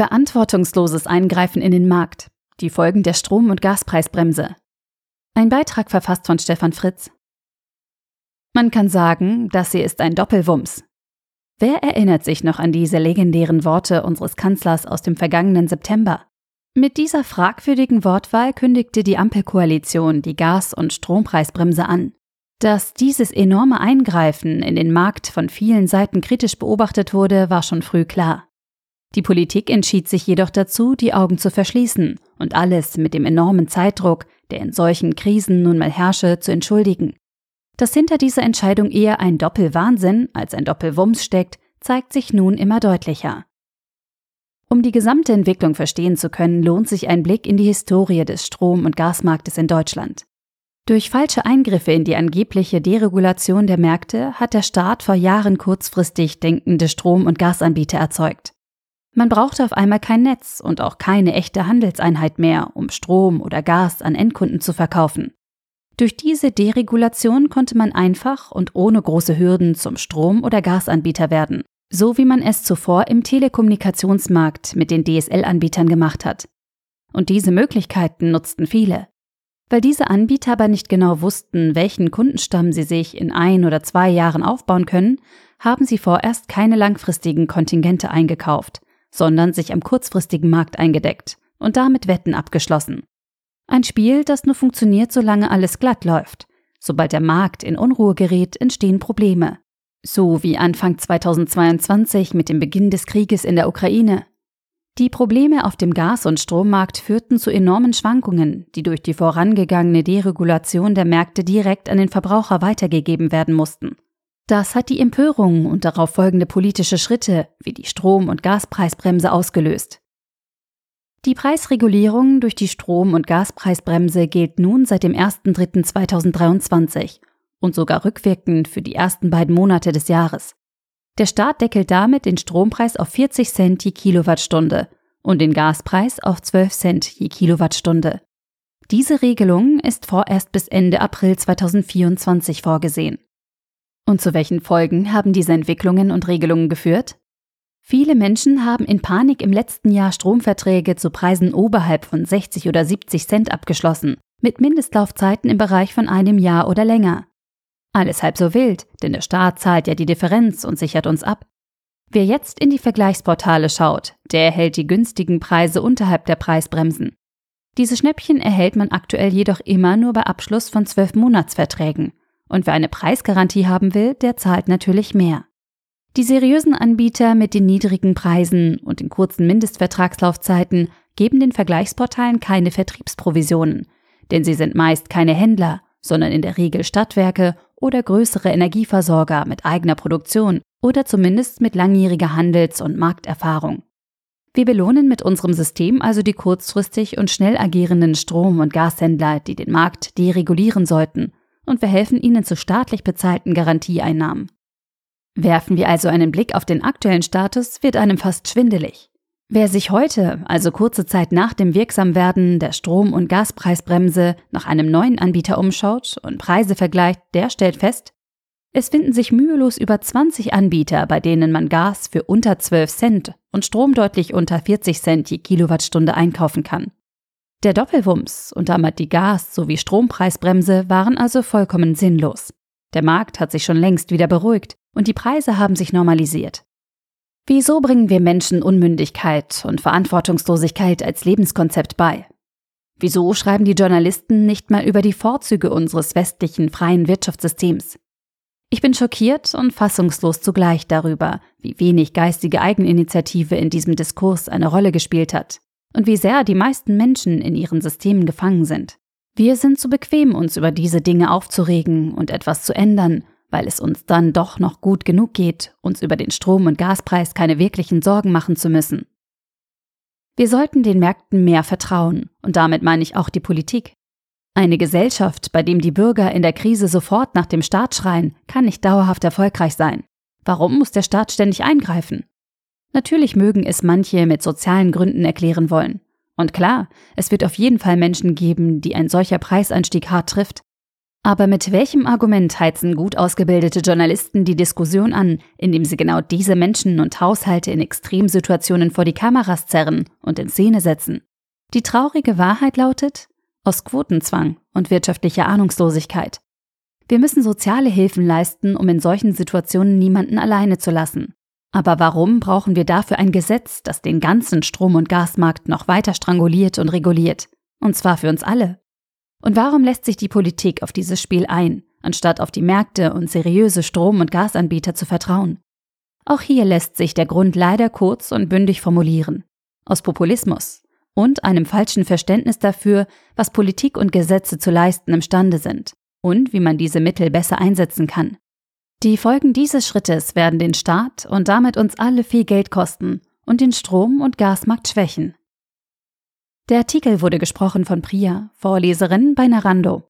Verantwortungsloses Eingreifen in den Markt. Die Folgen der Strom- und Gaspreisbremse. Ein Beitrag verfasst von Stefan Fritz. Man kann sagen, das hier ist ein Doppelwumms. Wer erinnert sich noch an diese legendären Worte unseres Kanzlers aus dem vergangenen September? Mit dieser fragwürdigen Wortwahl kündigte die Ampelkoalition die Gas- und Strompreisbremse an. Dass dieses enorme Eingreifen in den Markt von vielen Seiten kritisch beobachtet wurde, war schon früh klar. Die Politik entschied sich jedoch dazu, die Augen zu verschließen und alles mit dem enormen Zeitdruck, der in solchen Krisen nun mal herrsche, zu entschuldigen. Dass hinter dieser Entscheidung eher ein Doppelwahnsinn als ein Doppelwumms steckt, zeigt sich nun immer deutlicher. Um die gesamte Entwicklung verstehen zu können, lohnt sich ein Blick in die Historie des Strom- und Gasmarktes in Deutschland. Durch falsche Eingriffe in die angebliche Deregulation der Märkte hat der Staat vor Jahren kurzfristig denkende Strom- und Gasanbieter erzeugt. Man brauchte auf einmal kein Netz und auch keine echte Handelseinheit mehr, um Strom oder Gas an Endkunden zu verkaufen. Durch diese Deregulation konnte man einfach und ohne große Hürden zum Strom- oder Gasanbieter werden, so wie man es zuvor im Telekommunikationsmarkt mit den DSL-Anbietern gemacht hat. Und diese Möglichkeiten nutzten viele. Weil diese Anbieter aber nicht genau wussten, welchen Kundenstamm sie sich in ein oder zwei Jahren aufbauen können, haben sie vorerst keine langfristigen Kontingente eingekauft, sondern sich am kurzfristigen Markt eingedeckt und damit Wetten abgeschlossen. Ein Spiel, das nur funktioniert, solange alles glatt läuft. Sobald der Markt in Unruhe gerät, entstehen Probleme. So wie Anfang 2022 mit dem Beginn des Krieges in der Ukraine. Die Probleme auf dem Gas- und Strommarkt führten zu enormen Schwankungen, die durch die vorangegangene Deregulation der Märkte direkt an den Verbraucher weitergegeben werden mussten. Das hat die Empörung und darauf folgende politische Schritte wie die Strom- und Gaspreisbremse ausgelöst. Die Preisregulierung durch die Strom- und Gaspreisbremse gilt nun seit dem 1.3.2023 und sogar rückwirkend für die ersten beiden Monate des Jahres. Der Staat deckelt damit den Strompreis auf 40 Cent je Kilowattstunde und den Gaspreis auf 12 Cent je Kilowattstunde. Diese Regelung ist vorerst bis Ende April 2024 vorgesehen. Und zu welchen Folgen haben diese Entwicklungen und Regelungen geführt? Viele Menschen haben in Panik im letzten Jahr Stromverträge zu Preisen oberhalb von 60 oder 70 Cent abgeschlossen, mit Mindestlaufzeiten im Bereich von einem Jahr oder länger. Alles halb so wild, denn der Staat zahlt ja die Differenz und sichert uns ab. Wer jetzt in die Vergleichsportale schaut, der erhält die günstigen Preise unterhalb der Preisbremsen. Diese Schnäppchen erhält man aktuell jedoch immer nur bei Abschluss von zwölf Monatsverträgen. Und wer eine Preisgarantie haben will, der zahlt natürlich mehr. Die seriösen Anbieter mit den niedrigen Preisen und den kurzen Mindestvertragslaufzeiten geben den Vergleichsportalen keine Vertriebsprovisionen, denn sie sind meist keine Händler, sondern in der Regel Stadtwerke oder größere Energieversorger mit eigener Produktion oder zumindest mit langjähriger Handels- und Markterfahrung. Wir belohnen mit unserem System also die kurzfristig und schnell agierenden Strom- und Gashändler, die den Markt deregulieren sollten und wir helfen ihnen zu staatlich bezahlten Garantieeinnahmen. Werfen wir also einen Blick auf den aktuellen Status, wird einem fast schwindelig. Wer sich heute, also kurze Zeit nach dem Wirksamwerden der Strom- und Gaspreisbremse, nach einem neuen Anbieter umschaut und Preise vergleicht, der stellt fest, es finden sich mühelos über 20 Anbieter, bei denen man Gas für unter 12 Cent und Strom deutlich unter 40 Cent je Kilowattstunde einkaufen kann. Der Doppelwumms und damit die Gas- sowie Strompreisbremse waren also vollkommen sinnlos. Der Markt hat sich schon längst wieder beruhigt und die Preise haben sich normalisiert. Wieso bringen wir Menschen Unmündigkeit und Verantwortungslosigkeit als Lebenskonzept bei? Wieso schreiben die Journalisten nicht mal über die Vorzüge unseres westlichen freien Wirtschaftssystems? Ich bin schockiert und fassungslos zugleich darüber, wie wenig geistige Eigeninitiative in diesem Diskurs eine Rolle gespielt hat und wie sehr die meisten Menschen in ihren Systemen gefangen sind. Wir sind zu bequem, uns über diese Dinge aufzuregen und etwas zu ändern, weil es uns dann doch noch gut genug geht, uns über den Strom- und Gaspreis keine wirklichen Sorgen machen zu müssen. Wir sollten den Märkten mehr vertrauen, und damit meine ich auch die Politik. Eine Gesellschaft, bei dem die Bürger in der Krise sofort nach dem Staat schreien, kann nicht dauerhaft erfolgreich sein. Warum muss der Staat ständig eingreifen? Natürlich mögen es manche mit sozialen Gründen erklären wollen. Und klar, es wird auf jeden Fall Menschen geben, die ein solcher Preisanstieg hart trifft. Aber mit welchem Argument heizen gut ausgebildete Journalisten die Diskussion an, indem sie genau diese Menschen und Haushalte in Extremsituationen vor die Kameras zerren und in Szene setzen? Die traurige Wahrheit lautet, aus Quotenzwang und wirtschaftlicher Ahnungslosigkeit. Wir müssen soziale Hilfen leisten, um in solchen Situationen niemanden alleine zu lassen. Aber warum brauchen wir dafür ein Gesetz, das den ganzen Strom- und Gasmarkt noch weiter stranguliert und reguliert? Und zwar für uns alle. Und warum lässt sich die Politik auf dieses Spiel ein, anstatt auf die Märkte und seriöse Strom- und Gasanbieter zu vertrauen? Auch hier lässt sich der Grund leider kurz und bündig formulieren. Aus Populismus und einem falschen Verständnis dafür, was Politik und Gesetze zu leisten imstande sind und wie man diese Mittel besser einsetzen kann. Die Folgen dieses Schrittes werden den Staat und damit uns alle viel Geld kosten und den Strom- und Gasmarkt schwächen. Der Artikel wurde gesprochen von Priya, Vorleserin bei Narando.